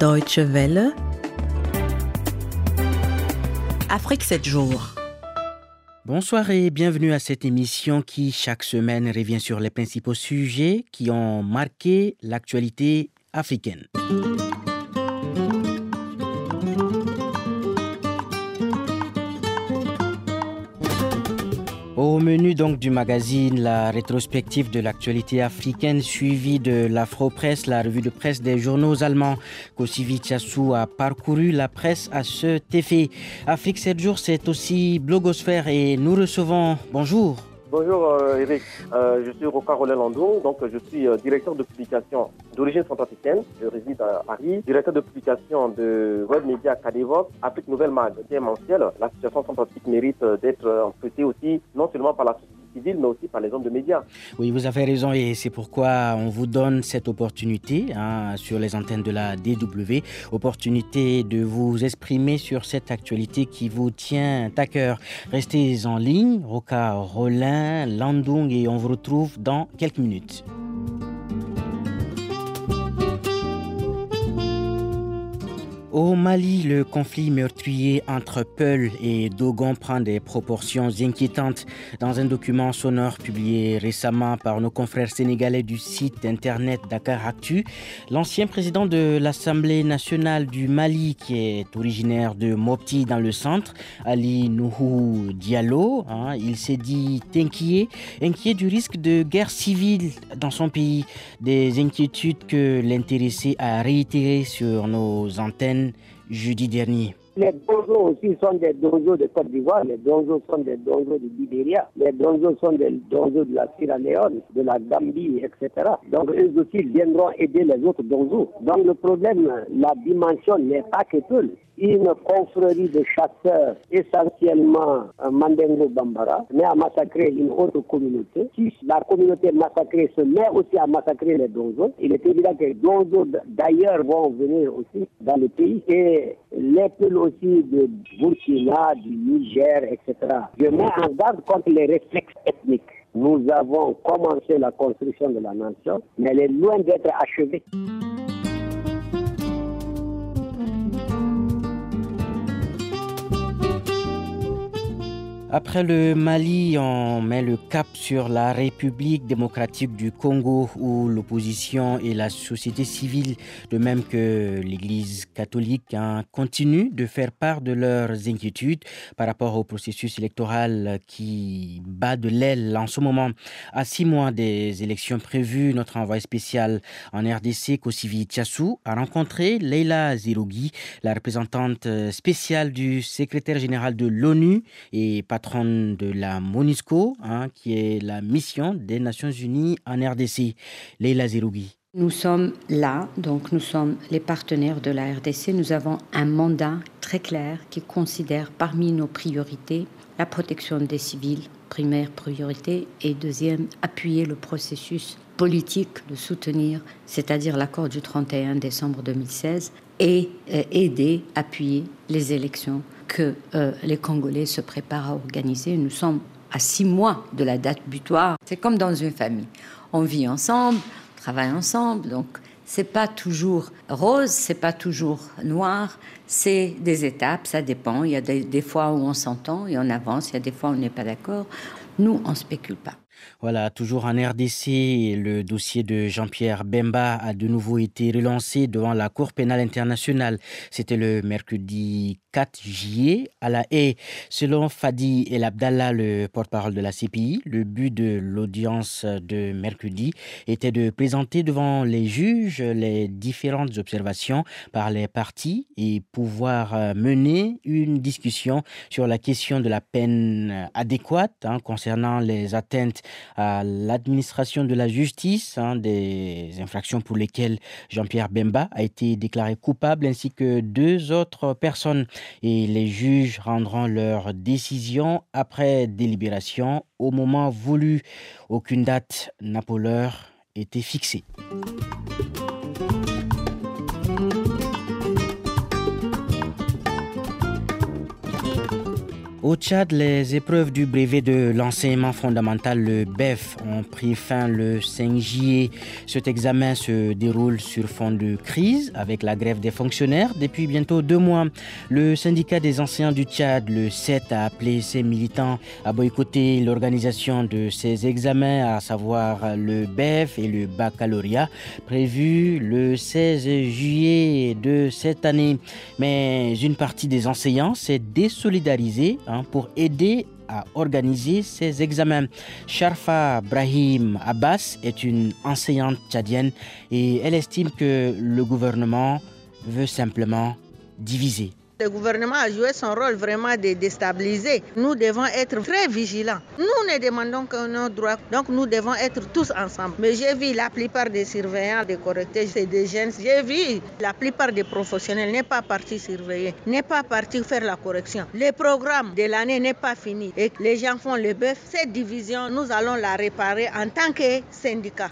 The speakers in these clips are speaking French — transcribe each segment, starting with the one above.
Deutsche Welle. Afrique 7 jours. Bonsoir et bienvenue à cette émission qui, chaque semaine, revient sur les principaux sujets qui ont marqué l'actualité africaine. Au menu donc du magazine, la rétrospective de l'actualité africaine suivie de l'Afro-Presse, la revue de presse des journaux allemands. Kosivi Tiassou a parcouru la presse à ce effet. Afrique 7 jours, c'est aussi blogosphère et nous recevons, bonjour, Bonjour euh, Eric, euh, je suis Roca Roland Landon, donc je suis euh, directeur de publication d'origine centrafricaine, je réside à Paris, directeur de publication de web média Cadevox, Afrique Nouvelle Magazine mensuel. La situation centrafrique mérite d'être traitée aussi non seulement par la société mais aussi par les hommes de médias. Oui, vous avez raison et c'est pourquoi on vous donne cette opportunité hein, sur les antennes de la DW, opportunité de vous exprimer sur cette actualité qui vous tient à cœur. Restez en ligne, Roca Rollin, Landung et on vous retrouve dans quelques minutes. Au Mali, le conflit meurtrier entre Peul et Dogon prend des proportions inquiétantes. Dans un document sonore publié récemment par nos confrères sénégalais du site internet Dakar Actu, l'ancien président de l'Assemblée nationale du Mali, qui est originaire de Mopti dans le centre, Ali Nouhou Diallo, hein, il s'est dit inquiet, inquiet du risque de guerre civile dans son pays, des inquiétudes que l'intéressé a réitérées sur nos antennes jeudi dernier. Les donzos aussi sont des donzos de Côte d'Ivoire, les donzos sont des donzos de Libéria, les donzos sont des donzos de la Sierra Leone, de la Gambie, etc. Donc eux aussi viendront aider les autres donzos. Donc le problème, la dimension n'est pas que peu une confrérie de chasseurs, essentiellement Mandengo Bambara, mais à massacrer une autre communauté. Si la communauté massacrée se met aussi à massacrer les donzos, il est évident que les donzos d'ailleurs vont venir aussi dans le pays et les peuples aussi de Burkina, du Niger, etc. Je mets en garde contre les réflexes ethniques. Nous avons commencé la construction de la nation, mais elle est loin d'être achevée. Après le Mali, on met le cap sur la République démocratique du Congo où l'opposition et la société civile, de même que l'Église catholique, hein, continuent de faire part de leurs inquiétudes par rapport au processus électoral qui bat de l'aile en ce moment. À six mois des élections prévues, notre envoyé spécial en RDC, Kosivi Tiassou, a rencontré Leila Zirougui, la représentante spéciale du secrétaire général de l'ONU et patronne de la MONUSCO, hein, qui est la mission des Nations Unies en RDC. Leila Zerougui. Nous sommes là, donc nous sommes les partenaires de la RDC. Nous avons un mandat très clair qui considère parmi nos priorités la protection des civils, première priorité, et deuxième, appuyer le processus politique de soutenir, c'est-à-dire l'accord du 31 décembre 2016, et euh, aider, appuyer les élections que euh, les Congolais se préparent à organiser. Nous sommes à six mois de la date butoir. C'est comme dans une famille. On vit ensemble, on travaille ensemble, donc c'est pas toujours rose, c'est pas toujours noir, c'est des étapes, ça dépend. Il y a des, fois où on s'entend et on avance, il y a des fois où on n'est pas d'accord. Nous, on spécule pas. Voilà, toujours en RDC, le dossier de Jean-Pierre Bemba a de nouveau été relancé devant la Cour pénale internationale. C'était le mercredi 4 juillet à la haie. Selon Fadi El Abdallah, le porte-parole de la CPI, le but de l'audience de mercredi était de présenter devant les juges les différentes observations par les parties et pouvoir mener une discussion sur la question de la peine adéquate hein, concernant les atteintes à l'administration de la justice, hein, des infractions pour lesquelles Jean-Pierre Bemba a été déclaré coupable, ainsi que deux autres personnes. Et les juges rendront leur décision après délibération au moment voulu. Aucune date n'a pour été fixée. Au Tchad, les épreuves du brevet de l'enseignement fondamental, le BEF, ont pris fin le 5 juillet. Cet examen se déroule sur fond de crise avec la grève des fonctionnaires depuis bientôt deux mois. Le syndicat des enseignants du Tchad, le 7, a appelé ses militants à boycotter l'organisation de ces examens, à savoir le BEF et le baccalauréat, prévu le 16 juillet de cette année. Mais une partie des enseignants s'est désolidarisée Pour aider à organiser ces examens. Sharfa Brahim Abbas est une enseignante tchadienne et elle estime que le gouvernement veut simplement diviser. Le gouvernement a joué son rôle vraiment de déstabiliser. Nous devons être très vigilants. Nous ne demandons que nos droits, donc nous devons être tous ensemble. Mais j'ai vu la plupart des surveillants, des correcteurs, des jeunes. J'ai vu la plupart des professionnels n'est pas parti surveiller, n'est pas parti faire la correction. Le programme de l'année n'est pas fini et les gens font le bœuf. Cette division, nous allons la réparer en tant que syndicat.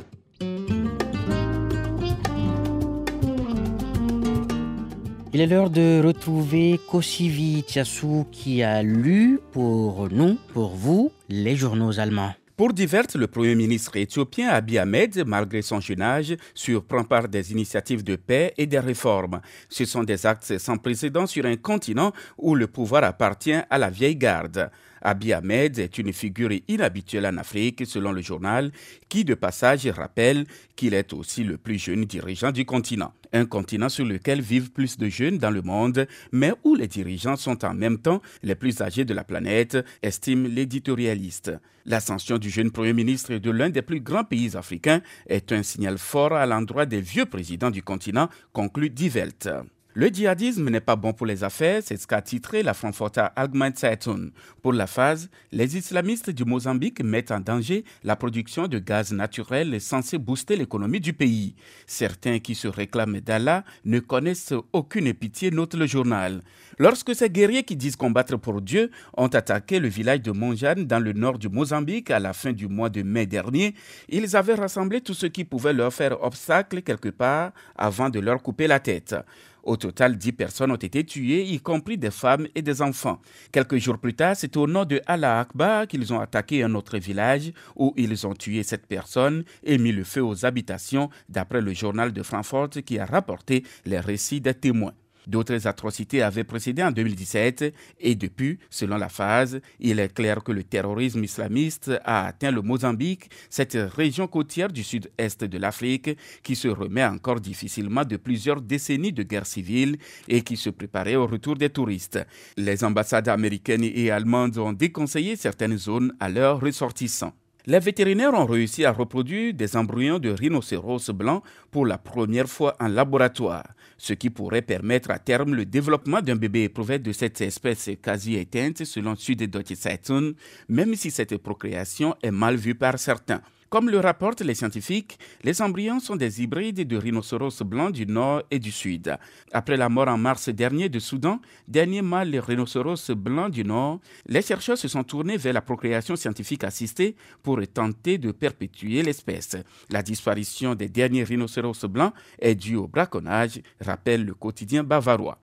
Il est l'heure de retrouver Kosivi Tiassou qui a lu pour nous, pour vous, les journaux allemands. Pour divers, le Premier ministre éthiopien Abiy Ahmed, malgré son jeune âge, surprend par des initiatives de paix et des réformes. Ce sont des actes sans précédent sur un continent où le pouvoir appartient à la vieille garde. Abiy Ahmed est une figure inhabituelle en Afrique, selon le journal, qui de passage rappelle qu'il est aussi le plus jeune dirigeant du continent. Un continent sur lequel vivent plus de jeunes dans le monde, mais où les dirigeants sont en même temps les plus âgés de la planète, estime l'éditorialiste. L'ascension du jeune Premier ministre de l'un des plus grands pays africains est un signal fort à l'endroit des vieux présidents du continent, conclut Die Welt. Le djihadisme n'est pas bon pour les affaires, c'est ce qu'a titré la Frankfurter Allgemeine Zeitung. Pour la phase, les islamistes du Mozambique mettent en danger la production de gaz naturel censé booster l'économie du pays. Certains qui se réclament d'Allah ne connaissent aucune pitié, note le journal. Lorsque ces guerriers qui disent combattre pour Dieu ont attaqué le village de Monjane dans le nord du Mozambique à la fin du mois de mai dernier, ils avaient rassemblé tout ce qui pouvait leur faire obstacle quelque part avant de leur couper la tête. Au total, dix personnes ont été tuées, y compris des femmes et des enfants. Quelques jours plus tard, c'est au nom de Allah Akbar qu'ils ont attaqué un autre village où ils ont tué cette personne et mis le feu aux habitations, d'après le journal de Francfort qui a rapporté les récits des témoins. D'autres atrocités avaient précédé en 2017 et depuis, selon la phase, il est clair que le terrorisme islamiste a atteint le Mozambique, cette région côtière du sud-est de l'Afrique qui se remet encore difficilement de plusieurs décennies de guerre civile et qui se préparait au retour des touristes. Les ambassades américaines et allemandes ont déconseillé certaines zones à leurs ressortissants. Les vétérinaires ont réussi à reproduire des embryons de rhinocéros blancs pour la première fois en laboratoire, ce qui pourrait permettre à terme le développement d'un bébé éprouvé de cette espèce quasi éteinte selon Süddeutsche Zeitung, même si cette procréation est mal vue par certains. Comme le rapportent les scientifiques, les embryons sont des hybrides de rhinocéros blancs du nord et du sud. Après la mort en mars dernier de Soudan, dernier mâle rhinocéros blanc du nord, les chercheurs se sont tournés vers la procréation scientifique assistée pour tenter de perpétuer l'espèce. La disparition des derniers rhinocéros blancs est due au braconnage, rappelle le quotidien bavarois.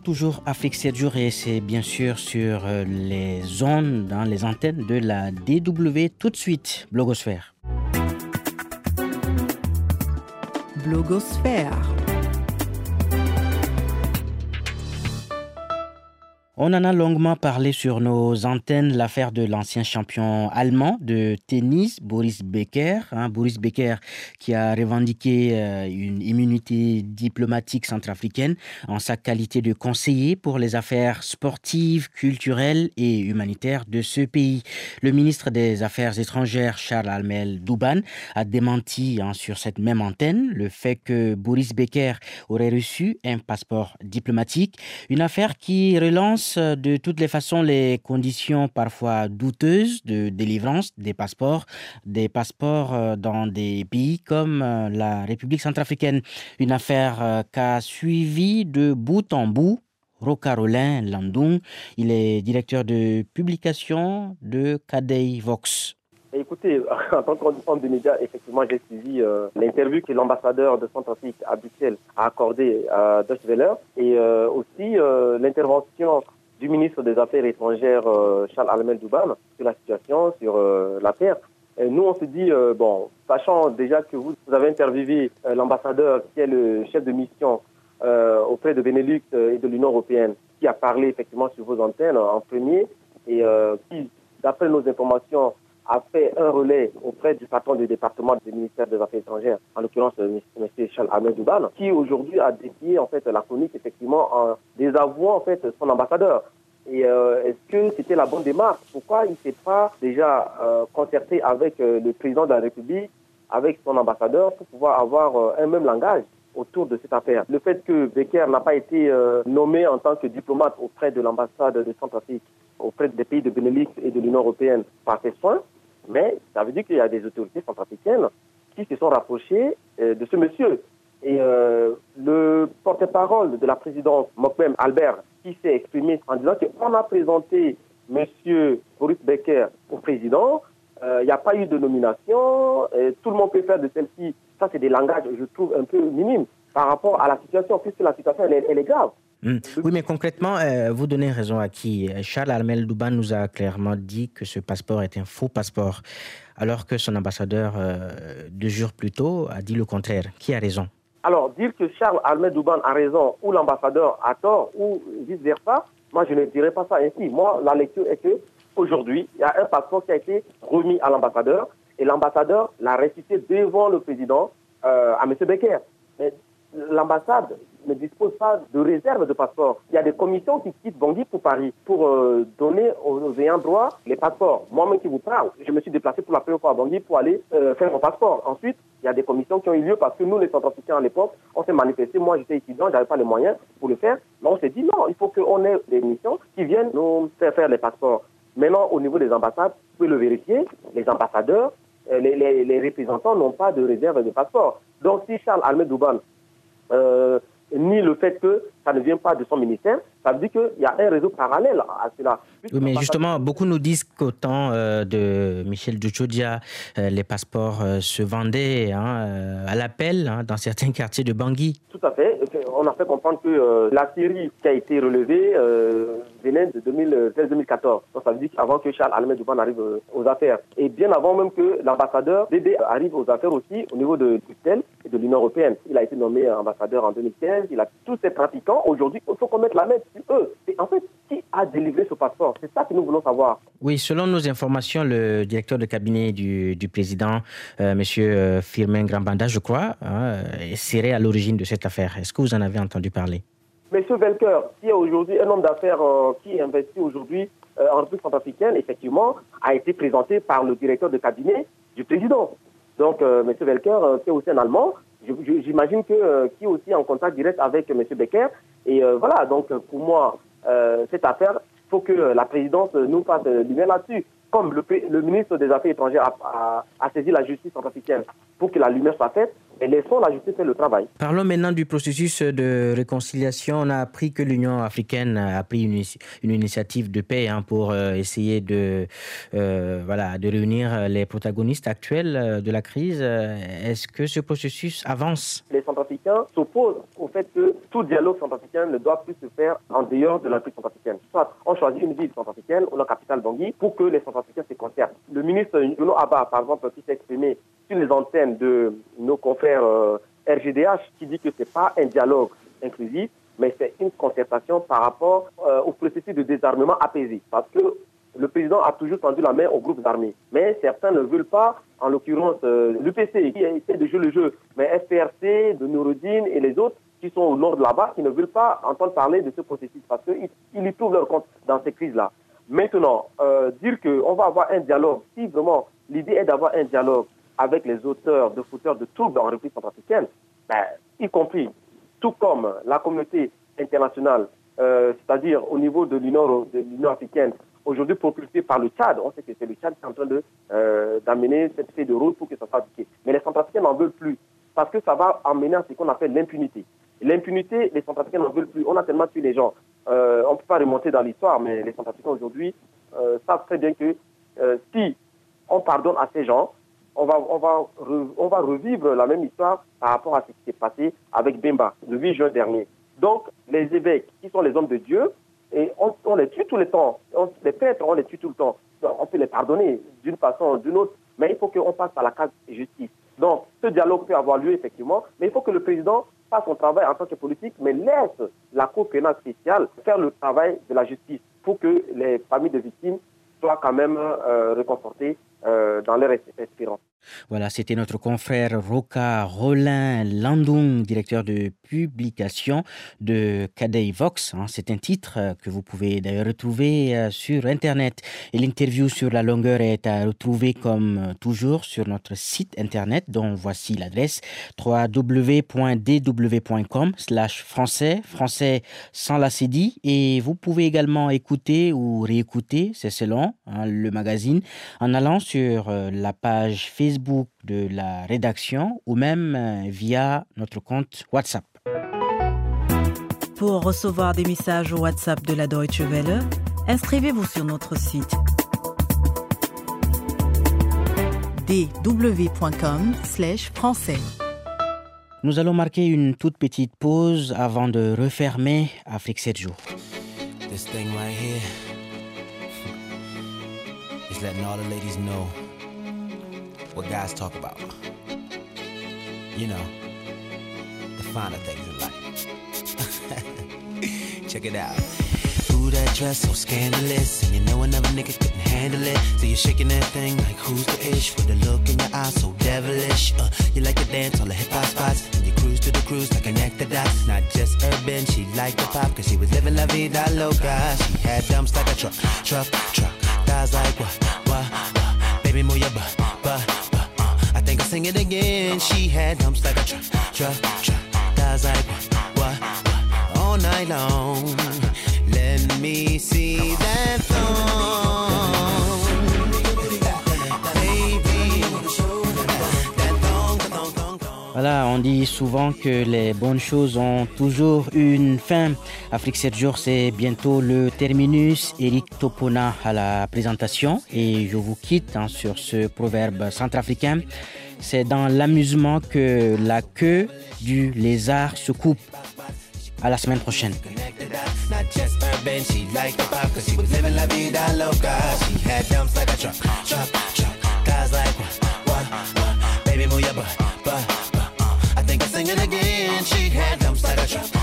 Toujours Afrique 7 jours et c'est bien sûr sur euh, les ondes, dans les antennes de la DW. Tout de suite, Blogosphère. Blogosphère. On en a longuement parlé sur nos antennes, l'affaire de l'ancien champion allemand de tennis, Boris Becker. Hein, Boris Becker qui a revendiqué euh, une immunité diplomatique centrafricaine en sa qualité de conseiller pour les affaires sportives, culturelles et humanitaires de ce pays. Le ministre des Affaires étrangères, Charles Almel Douban, a démenti hein, sur cette même antenne le fait que Boris Becker aurait reçu un passeport diplomatique, une affaire qui relance avance de toutes les façons les conditions parfois douteuses de délivrance des passeports, des passeports euh, dans des pays comme euh, la République centrafricaine. Une affaire qu'a suivi de bout en bout Rocarolin Landung. Il est directeur de publication de Cadei Vox. Écoutez, en tant qu'homme de médias, effectivement, j'ai suivi euh, l'interview que l'ambassadeur de Centrafrique à a accordée à Deutsche Welle et euh, aussi euh, l'intervention du ministre des Affaires étrangères Charles Almel Douban sur la situation sur la terre. Nous, on se dit, bon, sachant déjà que vous, vous avez interviewé l'ambassadeur qui est le chef de mission auprès de Benelux et de l'Union européenne, qui a parlé effectivement sur vos antennes en premier et qui, d'après nos informations, a fait un relais auprès du patron du département du ministère des Affaires étrangères, en l'occurrence M. Charles Ahmed Douban, qui aujourd'hui a dédié en fait la chronique effectivement en désavouant en fait son ambassadeur. Et euh, est-ce que c'était la bonne démarche? Pourquoi il ne s'est pas déjà euh, concerté avec euh, le président de la République, avec son ambassadeur, pour pouvoir avoir un même langage? Autour de cette affaire. Le fait que Becker n'a pas été nommé en tant que diplomate auprès de l'ambassade de Centrafrique, auprès des pays de Benelux et de l'Union européenne par ses soins, mais ça veut dire qu'il y a des autorités centrafricaines qui se sont rapprochées euh, de ce monsieur. Et euh, le porte-parole de la présidence, Mokwem Albert, qui s'est exprimé en disant qu'on a présenté monsieur Boris Becker au président, euh, il n'y a pas eu de nomination, tout le monde peut faire de celle-ci. Ça, c'est des langages, je trouve, un peu minimes par rapport à la situation, puisque la situation, elle est grave. Hmm. Oui, mais concrètement, euh, vous donnez raison à qui Charles Armel Douban nous a clairement dit que ce passeport est un faux passeport, alors que son ambassadeur, euh, deux jours plus tôt, a dit le contraire. Qui a raison? Alors, dire que Charles Armel Douban a raison ou l'ambassadeur a tort ou vice-versa, moi, je ne dirais pas ça ainsi. Moi, la lecture est que aujourd'hui, il y a un passeport qui a été remis à l'ambassadeur et l'ambassadeur l'a restitué devant le président euh, à M. Becker. Mais l'ambassade ne dispose pas de réserve de passeport. Il y a des commissions qui quittent Bangui pour Paris pour euh, donner aux, ayants droit les passeports. Moi-même qui vous parle, je me suis déplacé pour la première fois à Bangui pour aller euh, faire mon passeport. Ensuite, il y a des commissions qui ont eu lieu parce que nous, les Centrafricains à l'époque, on s'est manifesté. Moi, j'étais étudiant, je n'avais pas les moyens pour le faire. Mais on s'est dit non, il faut qu'on ait des missions qui viennent nous faire faire les passeports. Maintenant, au niveau des ambassades, vous pouvez le vérifier, les ambassadeurs, euh, les, les, représentants n'ont pas de réserve de passeport. Donc, si Charles Ahmed Douban euh, ni le fait que ça ne vient pas de son ministère, ça veut dire qu'il y a un réseau parallèle à cela. Oui, mais justement, beaucoup nous disent qu'au temps euh, de Michel Duchodia, euh, les passeports euh, se vendaient hein, à l'appel hein, dans certains quartiers de Bangui. Tout à fait. On a fait comprendre que la série qui a été relevée venait de 2013-2014. Donc ça veut dire qu'avant que Charles Almed Dubon arrive aux affaires. Et bien avant même que l'ambassadeur Bébé arrive aux affaires aussi au niveau de Bruxelles et de l'Union européenne. Il a été nommé ambassadeur en 2015. Il a tous ces trafiquants. Aujourd'hui, il faut qu'on mette la main sur eux. Et en fait, qui a délivré ce passeport? C'est ça que nous voulons savoir. Oui, selon nos informations, le directeur de cabinet du, président, euh, M. Euh, Firmin Grambanda, je crois, hein, serait à l'origine de cette affaire. Est-ce que vous en avez entendu parler Monsieur Velker, qui est aujourd'hui un homme d'affaires euh, qui investit aujourd'hui en République centrafricaine, effectivement, a été présenté par le directeur de cabinet du président. Donc, Monsieur Velker, qui est aussi un Allemand, j'imagine que qui est aussi en contact direct avec Monsieur Becker. Et voilà, donc pour moi, cette affaire il faut que la présidence nous fasse lumière là-dessus. Comme le, ministre des Affaires étrangères a, a saisi la justice centrafricaine pour que la lumière soit faite, et laissons la justice faire le travail. Parlons maintenant du processus de réconciliation. On a appris que l'Union africaine a pris une, une initiative de paix hein, pour euh, essayer de, euh, voilà, de réunir les protagonistes actuels euh, de la crise. Est-ce que ce processus avance? Les Centrafricains s'opposent au fait que tout dialogue centrafricain ne doit plus se faire en dehors de l'Afrique centrafricaine. Soit on choisit une ville centrafricaine ou la capitale Bangui pour que les Centrafricains se concertent. Le ministre Jono Abba, par exemple, qui s'est exprimé sur les antennes de nos confrères RGDH euh, qui dit que ce n'est pas un dialogue inclusif, mais c'est une concertation par rapport euh, au processus de désarmement apaisé. Parce que le président a toujours tendu la main aux groupes armés. Mais certains ne veulent pas, en l'occurrence euh, l'UPC qui essaie de jouer le jeu, mais FPRC, de Nouroudine et les autres qui sont au nord de là-bas, qui ne veulent pas entendre parler de ce processus parce qu'ils ils y trouvent leur compte dans ces crises-là. Maintenant, dire qu'on va avoir un dialogue, si vraiment l'idée est d'avoir un dialogue avec les auteurs de fauteurs de troubles en République centrafricaine, ben, y compris, tout comme la communauté internationale c'est-à-dire au niveau de l'Union africaine, aujourd'hui propulsé par le Tchad. On sait que c'est le Tchad qui est en train d'amener cette fée de rôle pour que ça soit appliqué. Mais les Centrafricains n'en veulent plus parce que ça va amener à ce qu'on appelle l'impunité. L'impunité, les Centrafricains n'en veulent plus. On a tellement tué les gens. Euh, on ne peut pas remonter dans l'histoire, mais les Centrafricains aujourd'hui euh, savent très bien que euh, si on pardonne à ces gens, on va, on, va on va revivre la même histoire par rapport à ce qui s'est passé avec Bemba le 8 juin dernier. Donc, les évêques, qui sont les hommes de Dieu, et on, les tue tout le temps. les prêtres, on les tue tout le temps. On peut les pardonner d'une façon ou d'une autre, mais il faut qu'on passe par la case justice. Donc, ce dialogue peut avoir lieu, effectivement, mais il faut que le président fasse son travail en tant que politique, mais laisse la Cour pénale spéciale faire le travail de la justice pour que les familles de victimes soient quand même euh, réconfortées euh, dans leur. Voilà, c'était notre confrère Roca Rollin Landung, directeur de publication de Cadei Vox. Hein. C'est un titre euh, que vous pouvez d'ailleurs retrouver euh, sur Internet. Et l'interview sur la longueur est à retrouver comme toujours sur notre site Internet dont voici l'adresse www.dw.com slash français, français sans la CD. Et vous pouvez également écouter ou réécouter, c'est selon, hein, le magazine en allant sur la page Facebook Facebook de la rédaction ou même euh, via notre compte WhatsApp. Pour recevoir des messages au WhatsApp de la Deutsche Welle, inscrivez-vous sur notre site dw.com/français. Nous allons marquer une toute petite pause avant de refermer Afrique 7 jours. This thing right here is letting all the ladies know what guys talk about. You know, the finer things in life. Check it out. Ooh, that dress so scandalous. And you know another nigga couldn't handle it. So you're shaking that thing like who's the ish? With a look in your eyes so devilish. Uh, you like to dance on the hip hop spots. And you cruise to the cruise like connect the dots. Not just urban, she liked the pop. Cause she was living la vida loca. She had dumps like a truck, truck, truck. Thighs like what, what, what. Baby, move your butt, butt butt. I think I'll sing it again. She had dumps like a truck, truck, truck. Guys like what, what, all night long. Let me see that Voilà, on dit souvent que les bonnes choses ont toujours une fin. Afrique 7 jours, c'est bientôt le terminus. Eric Topona à la présentation et je vous quitte hein, sur ce proverbe centrafricain. C'est dans l'amusement que la queue du lézard se coupe. À la semaine prochaine. Catch.